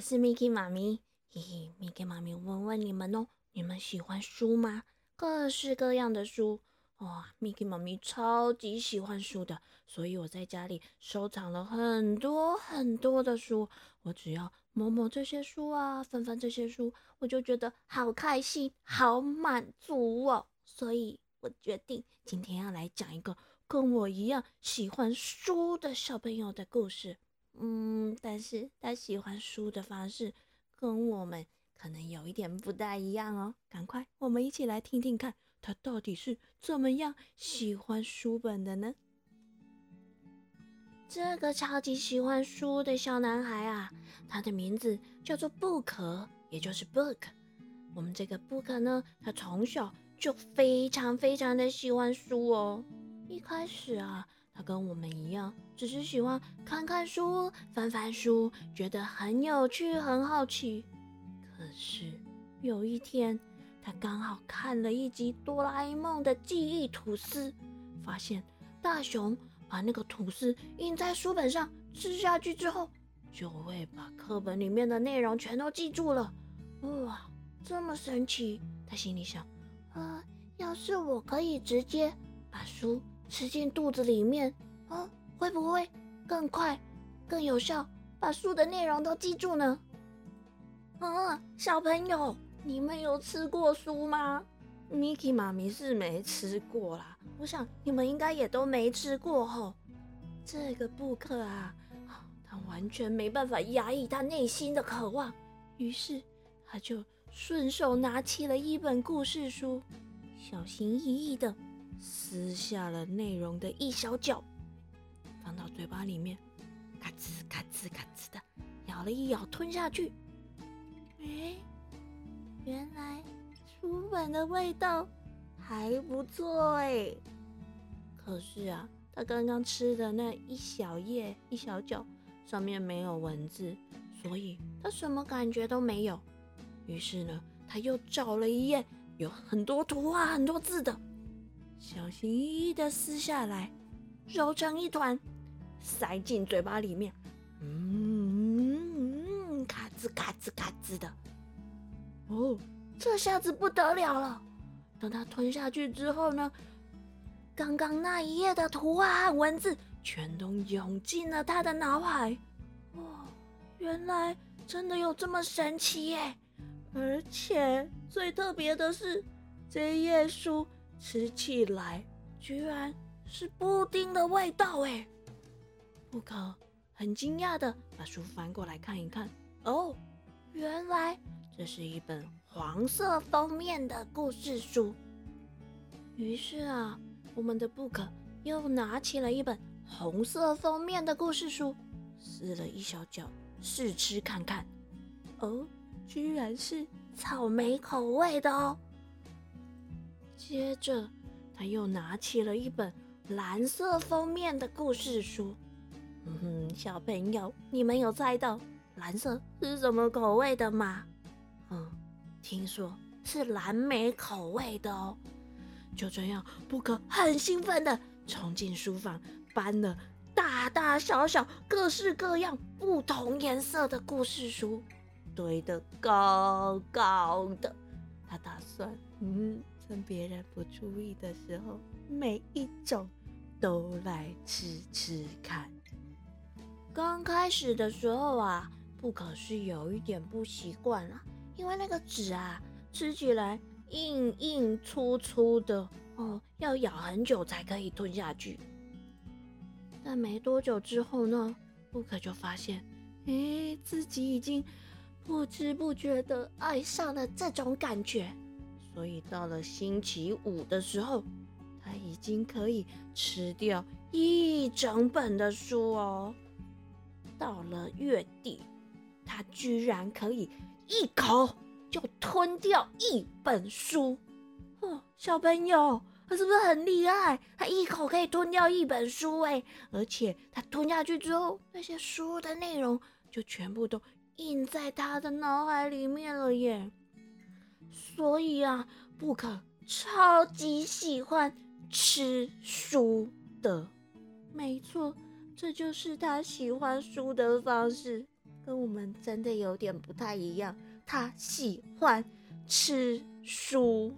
我是 Miki 妈咪。嘿嘿，Miki 妈咪问问你们哦，你们喜欢书吗？各式各样的书哇，Miki 妈咪超级喜欢书的，所以我在家里收藏了很多很多的书。我只要摸摸这些书啊，翻翻这些书，我就觉得好开心，好满足哦。所以我决定今天要来讲一个跟我一样喜欢书的小朋友的故事。嗯，但是他喜欢书的方式跟我们可能有一点不大一样哦。赶快，我们一起来听听看，他到底是怎么样喜欢书本的呢？这个超级喜欢书的小男孩啊，他的名字叫做布克，也就是 Book。我们这个布克呢，他从小就非常非常的喜欢书哦。一开始啊。他跟我们一样，只是喜欢看看书、翻翻书，觉得很有趣、很好奇。可是有一天，他刚好看了一集《哆啦 A 梦》的记忆吐司，发现大雄把那个吐司印在书本上，吃下去之后，就会把课本里面的内容全都记住了。哇，这么神奇！他心里想：啊，要是我可以直接把书。吃进肚子里面，啊，会不会更快、更有效把书的内容都记住呢？嗯，小朋友，你们有吃过书吗？Miki 妈咪是没吃过啦，我想你们应该也都没吃过吼。这个布克啊，他完全没办法压抑他内心的渴望，于是他就顺手拿起了一本故事书，小心翼翼的。撕下了内容的一小角，放到嘴巴里面，嘎吱嘎吱嘎吱的咬了一咬，吞下去。哎，原来书本的味道还不错哎。可是啊，他刚刚吃的那一小页一小角上面没有文字，所以他什么感觉都没有。于是呢，他又找了一页有很多图画、很多字的。小心翼翼的撕下来，揉成一团，塞进嘴巴里面。嗯，咔吱咔吱咔吱的。哦，这下子不得了了！等他吞下去之后呢，刚刚那一页的图画和文字全都涌进了他的脑海。哇，原来真的有这么神奇耶！而且最特别的是，这页书。吃起来居然是布丁的味道哎！布克很惊讶的把书翻过来看一看，哦，原来这是一本黄色封面的故事书。于是啊，我们的布克又拿起了一本红色封面的故事书，撕了一小角试吃看看，哦，居然是草莓口味的哦。接着，他又拿起了一本蓝色封面的故事书。嗯哼，小朋友，你们有猜到蓝色是什么口味的吗？嗯，听说是蓝莓口味的哦。就这样，布克很兴奋的冲进书房，搬了大大小小、各式各样、不同颜色的故事书，堆得高高的。他打算，嗯。趁别人不注意的时候，每一种都来吃吃看。刚开始的时候啊，不可是有一点不习惯啊，因为那个纸啊，吃起来硬硬粗粗的哦，要咬很久才可以吞下去。但没多久之后呢，不可就发现，哎，自己已经不知不觉的爱上了这种感觉。所以到了星期五的时候，他已经可以吃掉一整本的书哦。到了月底，他居然可以一口就吞掉一本书。哦，小朋友，他是不是很厉害？他一口可以吞掉一本书哎，而且他吞下去之后，那些书的内容就全部都印在他的脑海里面了耶。所以啊，布克超级喜欢吃书的。没错，这就是他喜欢书的方式。跟我们真的有点不太一样。他喜欢吃书，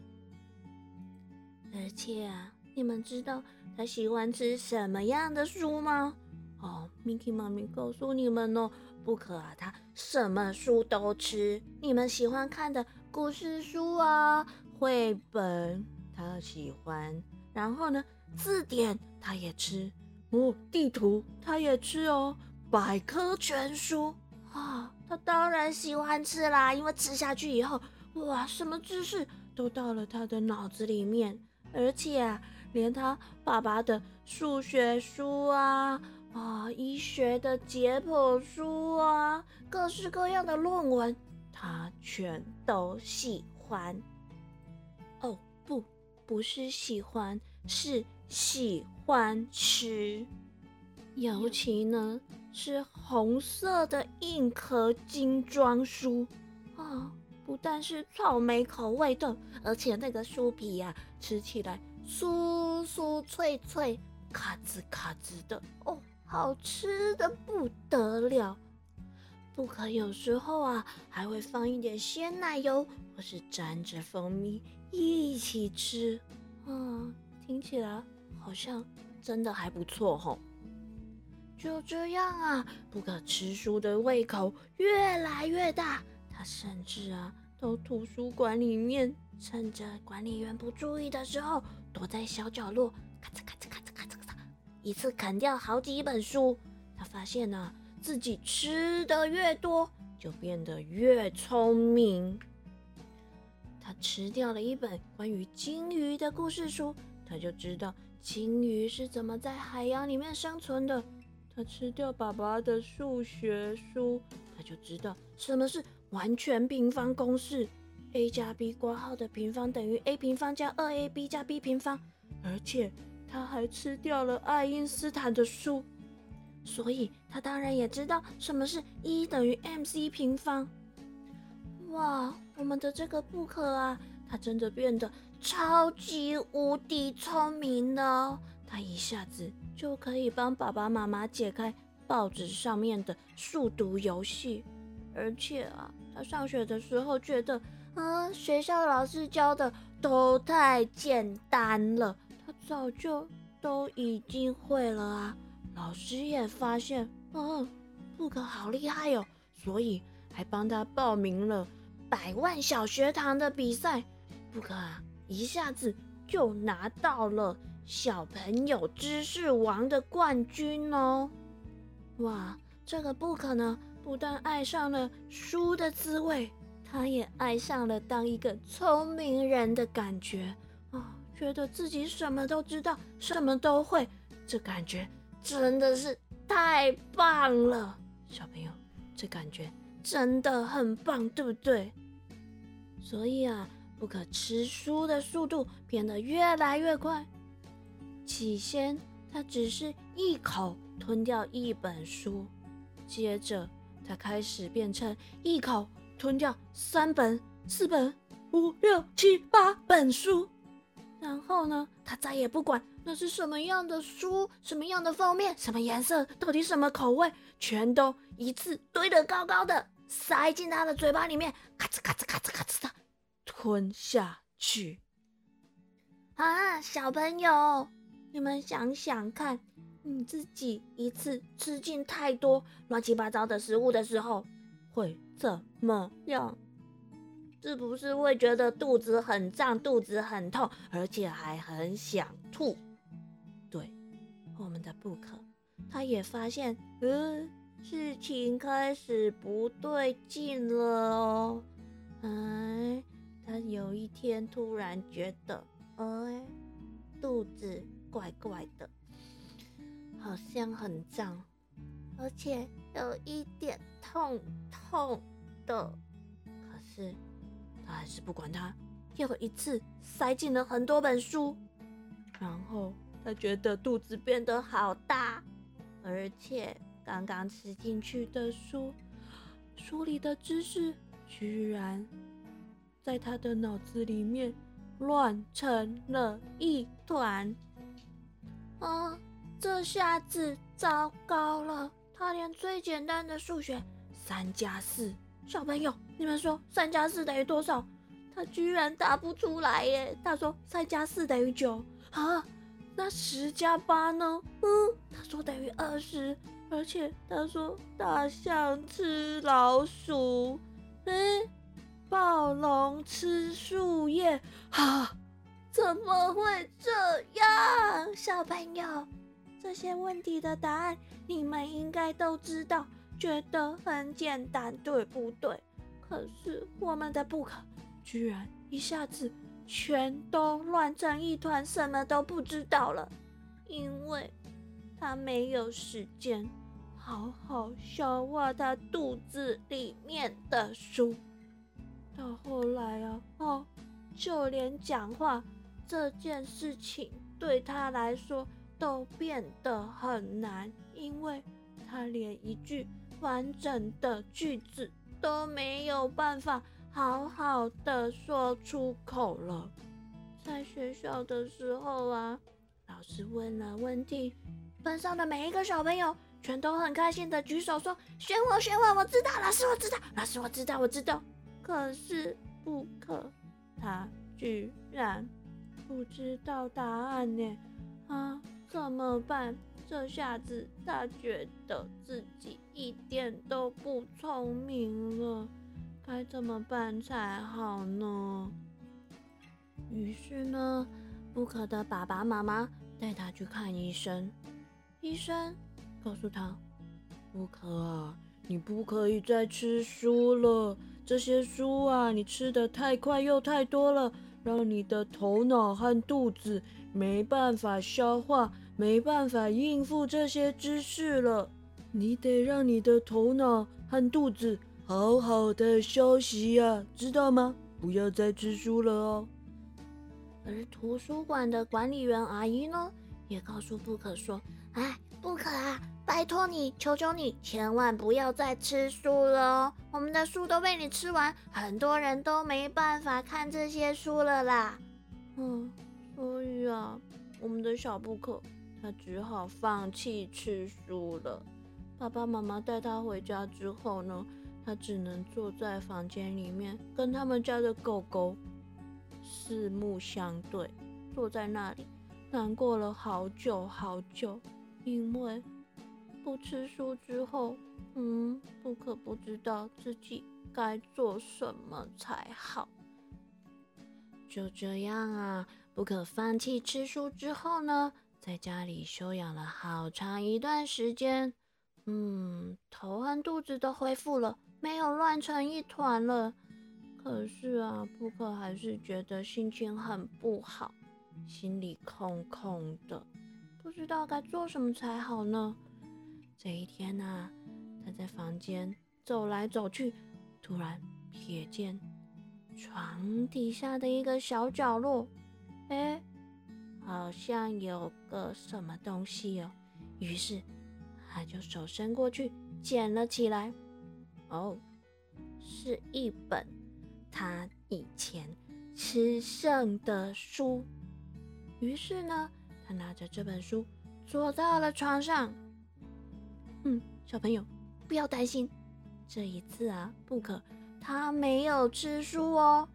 而且啊，你们知道他喜欢吃什么样的书吗？哦，Miki 妈咪告诉你们哦，不可啊，他什么书都吃。你们喜欢看的故事书啊，绘本他喜欢，然后呢，字典他也吃，哦，地图他也吃哦，百科全书。啊，他当然喜欢吃啦，因为吃下去以后，哇，什么知识都到了他的脑子里面，而且啊，连他爸爸的数学书啊，啊，医学的解剖书啊，各式各样的论文，他全都喜欢。哦，不，不是喜欢，是喜欢吃，尤其呢。是红色的硬壳精装书啊，不但是草莓口味的，而且那个书皮呀，吃起来酥酥脆脆、咔吱咔吱的哦，好吃的不得了。不可有时候啊，还会放一点鲜奶油，或是沾着蜂蜜一起吃，啊，听起来好像真的还不错吼。就这样啊，不可吃书的胃口越来越大。他甚至啊，到图书馆里面，趁着管理员不注意的时候，躲在小角落，咔嚓咔嚓咔嚓咔嚓咔嚓，一次啃掉好几本书。他发现呢，自己吃的越多，就变得越聪明。他吃掉了一本关于鲸鱼的故事书，他就知道鲸鱼是怎么在海洋里面生存的。他吃掉爸爸的数学书，他就知道什么是完全平方公式：a 加 b 括号的平方等于 a 平方加二 ab 加 b 平方。而且他还吃掉了爱因斯坦的书，所以他当然也知道什么是一等于 mc 平方。哇，我们的这个布克啊，他真的变得超级无敌聪明了，他一下子。就可以帮爸爸妈妈解开报纸上面的数独游戏，而且啊，他上学的时候觉得，啊，学校老师教的都太简单了，他早就都已经会了啊。老师也发现，嗯，布克好厉害哦，所以还帮他报名了百万小学堂的比赛。布克啊，一下子就拿到了。小朋友知识王的冠军哦！哇，这个不可能！不但爱上了书的滋味，他也爱上了当一个聪明人的感觉啊！觉得自己什么都知道，什么都会，这感觉真的是太棒了！小朋友，这感觉真的很棒，对不对？所以啊，不可吃书的速度变得越来越快。起先，他只是一口吞掉一本书，接着他开始变成一口吞掉三本、四本、五六七八本书。然后呢，他再也不管那是什么样的书、什么样的封面、什么颜色、到底什么口味，全都一次堆得高高的，塞进他的嘴巴里面，咔哧咔哧咔哧咔哧的吞下去。啊，小朋友！你们想想看，你自己一次吃进太多乱七八糟的食物的时候，会怎么样？是不是会觉得肚子很胀、肚子很痛，而且还很想吐？对，我们的布克，他也发现，呃，事情开始不对劲了哦。哎，他有一天突然觉得，哎，肚子。怪怪的，好像很胀，而且有一点痛痛的。可是还是不管他，又一次塞进了很多本书。然后他觉得肚子变得好大，而且刚刚吃进去的书，书里的知识居然在他的脑子里面乱成了一团。啊，这下子糟糕了！他连最简单的数学三加四。小朋友，你们说三加四等于多少？他居然答不出来耶！他说三加四等于九啊，那十加八呢？嗯，他说等于二十，而且他说大象吃老鼠，嗯，暴龙吃树叶，哈，怎么会这样？小朋友，这些问题的答案你们应该都知道，觉得很简单，对不对？可是我们的 Book。居然一下子全都乱成一团，什么都不知道了，因为他没有时间好好消化他肚子里面的书。到后来啊，哦，就连讲话这件事情对他来说都变得很难，因为他连一句完整的句子都没有办法。好好的说出口了。在学校的时候啊，老师问了问题，班上的每一个小朋友全都很开心的举手说：“选我，选我，我知道，老师我知道，老师我知道，我知道。”可是不可，他居然不知道答案呢！啊，怎么办？这下子他觉得自己一点都不聪明了。该怎么办才好呢？于是呢，不可的爸爸妈妈带他去看医生。医生告诉他：“不可啊，你不可以再吃书了。这些书啊，你吃的太快又太多了，让你的头脑和肚子没办法消化，没办法应付这些知识了。你得让你的头脑和肚子。”好好的休息呀，知道吗？不要再吃书了哦。而图书馆的管理员阿姨呢，也告诉布可说：“哎，布可啊，拜托你，求求你，千万不要再吃书了哦！我们的书都被你吃完，很多人都没办法看这些书了啦。”嗯，所以啊，我们的小布可他只好放弃吃书了。爸爸妈妈带他回家之后呢？他只能坐在房间里面，跟他们家的狗狗四目相对，坐在那里难过了好久好久。因为不吃书之后，嗯，不可不知道自己该做什么才好。就这样啊，不可放弃吃书之后呢，在家里休养了好长一段时间。嗯，头和肚子都恢复了。没有乱成一团了，可是啊，布克还是觉得心情很不好，心里空空的，不知道该做什么才好呢。这一天呢，他在房间走来走去，突然瞥见床底下的一个小角落，哎，好像有个什么东西哦。于是他就手伸过去捡了起来。哦，是一本他以前吃剩的书。于是呢，他拿着这本书坐到了床上。嗯，小朋友不要担心，这一次啊，不可他没有吃书哦，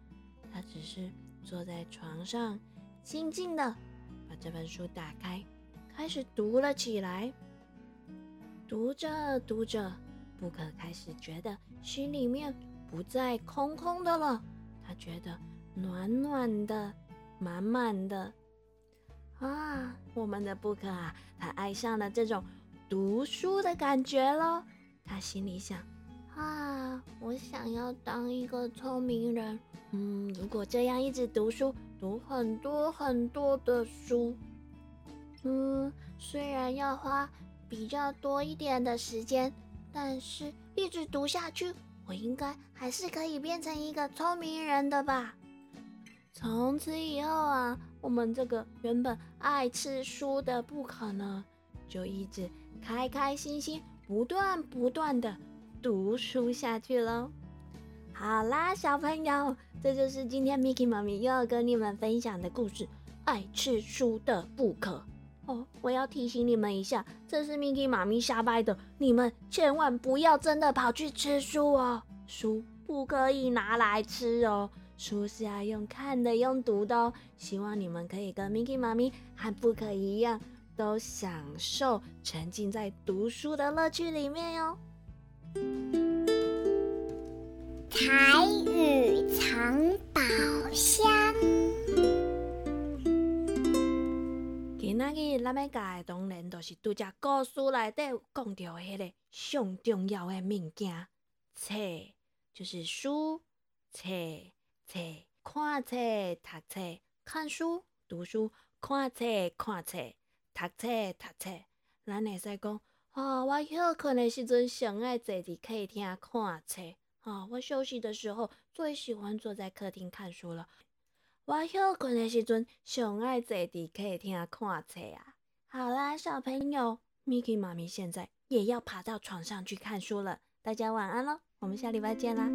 他只是坐在床上，静静的把这本书打开，开始读了起来。读着读着。布克开始觉得心里面不再空空的了，他觉得暖暖的、满满的啊！我们的布克啊，他爱上了这种读书的感觉喽。他心里想：啊，我想要当一个聪明人。嗯，如果这样一直读书，读很多很多的书，嗯，虽然要花比较多一点的时间。但是，一直读下去，我应该还是可以变成一个聪明人的吧。从此以后啊，我们这个原本爱吃书的不可能，就一直开开心心、不断不断的读书下去喽。好啦，小朋友，这就是今天 Miki 妈咪又要跟你们分享的故事——爱吃书的不可。哦，我要提醒你们一下，这是 Miki 妈咪瞎掰的，你们千万不要真的跑去吃书哦，书不可以拿来吃哦，书是要用看的、用读的哦。希望你们可以跟 Miki 妈咪和不可一样，都享受沉浸在读书的乐趣里面哟。台语藏宝箱。今仔日咱要教的当然就是拄只故事内底有讲到迄个上重要的物件，册就是书，册册看册读册，看书读书，看册看册，读册读册。咱会使讲，哦，我休困的时阵上爱坐伫客厅看册，哦，我休息的时候最喜欢坐在客厅看书了。我休困的时阵，上爱坐伫客厅看册啊！好啦，小朋友，Miki 妈咪现在也要爬到床上去看书了。大家晚安喽，我们下礼拜见啦！